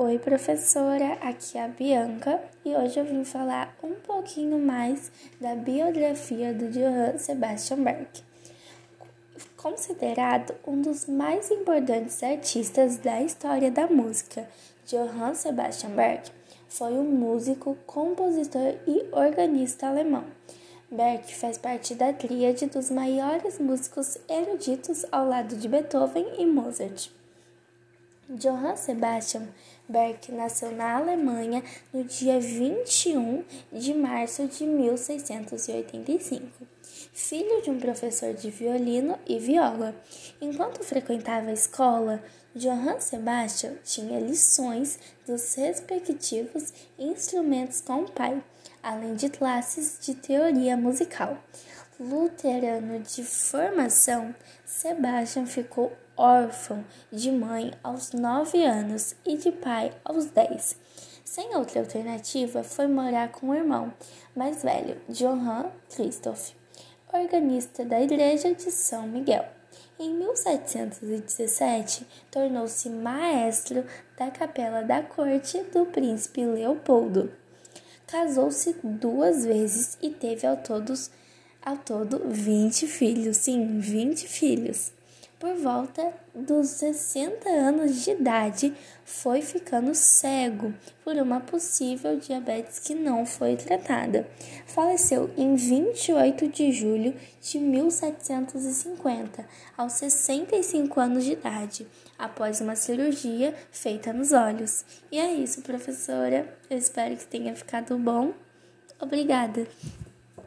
Oi, professora, aqui é a Bianca e hoje eu vim falar um pouquinho mais da biografia do Johann Sebastian Bach. Considerado um dos mais importantes artistas da história da música, Johann Sebastian Bach foi um músico, compositor e organista alemão. Bach faz parte da tríade dos maiores músicos eruditos ao lado de Beethoven e Mozart. Johann Sebastian Bach nasceu na Alemanha no dia 21 de março de 1685, filho de um professor de violino e viola. Enquanto frequentava a escola, Johann Sebastian tinha lições dos respectivos instrumentos com o pai, além de classes de teoria musical. Luterano de formação, Sebastian ficou órfão de mãe aos nove anos e de pai aos dez. Sem outra alternativa, foi morar com o irmão mais velho, Johann Christoph, organista da Igreja de São Miguel. Em 1717, tornou-se maestro da capela da corte do príncipe Leopoldo. Casou-se duas vezes e teve ao, todos, ao todo 20 filhos. Sim, 20 filhos por volta dos 60 anos de idade, foi ficando cego por uma possível diabetes que não foi tratada. Faleceu em 28 de julho de 1750, aos 65 anos de idade, após uma cirurgia feita nos olhos. E é isso, professora. Eu espero que tenha ficado bom. Obrigada.